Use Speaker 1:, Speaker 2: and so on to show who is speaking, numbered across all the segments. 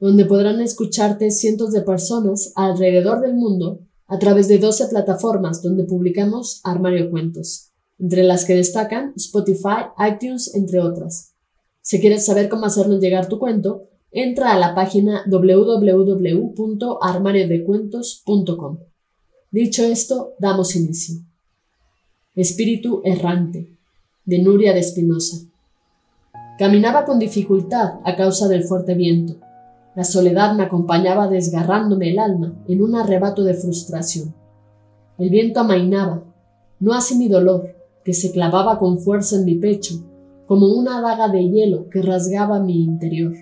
Speaker 1: donde podrán escucharte cientos de personas alrededor del mundo a través de 12 plataformas donde publicamos Armario Cuentos, entre las que destacan Spotify, iTunes, entre otras. Si quieres saber cómo hacernos llegar tu cuento, entra a la página www.armariodecuentos.com. Dicho esto, damos inicio. Espíritu errante, de Nuria de Espinosa. Caminaba con dificultad a causa del fuerte viento la soledad me acompañaba desgarrándome el alma en un arrebato de frustración. El viento amainaba, no así mi dolor, que se clavaba con fuerza en mi pecho, como una daga de hielo que rasgaba mi interior.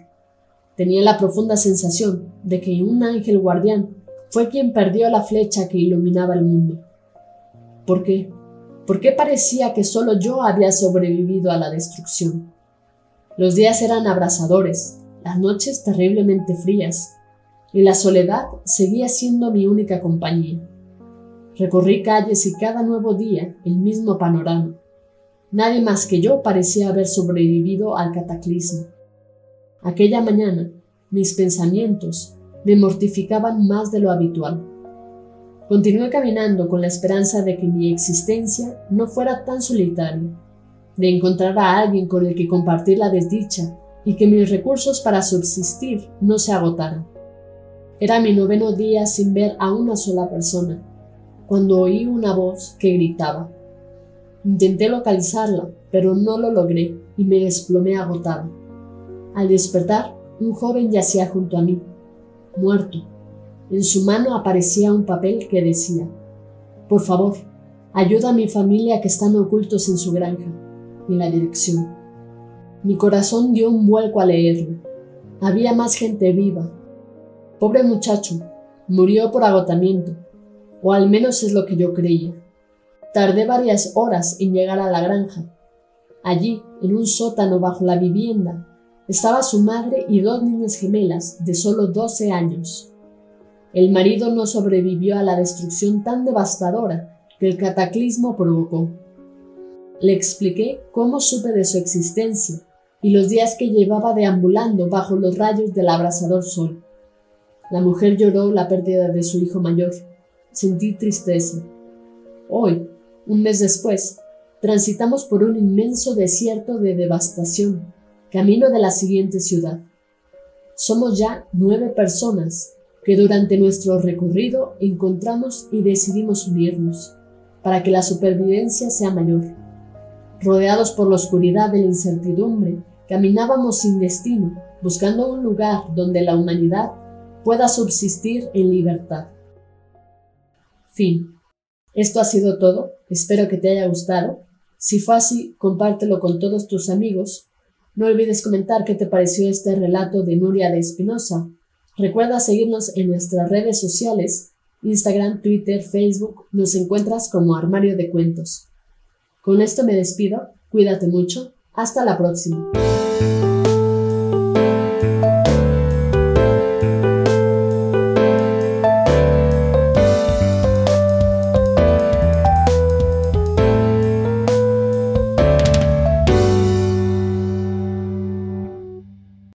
Speaker 1: Tenía la profunda sensación de que un ángel guardián fue quien perdió la flecha que iluminaba el mundo. ¿Por qué? ¿Por qué parecía que solo yo había sobrevivido a la destrucción? Los días eran abrasadores, las noches terriblemente frías, y la soledad seguía siendo mi única compañía. Recorrí calles y cada nuevo día el mismo panorama. Nadie más que yo parecía haber sobrevivido al cataclismo. Aquella mañana, mis pensamientos me mortificaban más de lo habitual. Continué caminando con la esperanza de que mi existencia no fuera tan solitaria, de encontrar a alguien con el que compartir la desdicha y que mis recursos para subsistir no se agotaran. Era mi noveno día sin ver a una sola persona, cuando oí una voz que gritaba. Intenté localizarla, pero no lo logré y me desplomé agotado. Al despertar, un joven yacía junto a mí, muerto. En su mano aparecía un papel que decía, Por favor, ayuda a mi familia que están ocultos en su granja, y la dirección. Mi corazón dio un vuelco a leerlo. Había más gente viva. Pobre muchacho, murió por agotamiento, o al menos es lo que yo creía. Tardé varias horas en llegar a la granja. Allí, en un sótano bajo la vivienda, estaba su madre y dos niñas gemelas de solo doce años. El marido no sobrevivió a la destrucción tan devastadora que el cataclismo provocó. Le expliqué cómo supe de su existencia y los días que llevaba deambulando bajo los rayos del abrasador sol. La mujer lloró la pérdida de su hijo mayor. Sentí tristeza. Hoy, un mes después, transitamos por un inmenso desierto de devastación, camino de la siguiente ciudad. Somos ya nueve personas que durante nuestro recorrido encontramos y decidimos unirnos para que la supervivencia sea mayor. Rodeados por la oscuridad de la incertidumbre, caminábamos sin destino, buscando un lugar donde la humanidad pueda subsistir en libertad. Fin. Esto ha sido todo. Espero que te haya gustado. Si fue así, compártelo con todos tus amigos. No olvides comentar qué te pareció este relato de Nuria de Espinosa. Recuerda seguirnos en nuestras redes sociales, Instagram, Twitter, Facebook. Nos encuentras como Armario de Cuentos. Con esto me despido, cuídate mucho, hasta la próxima.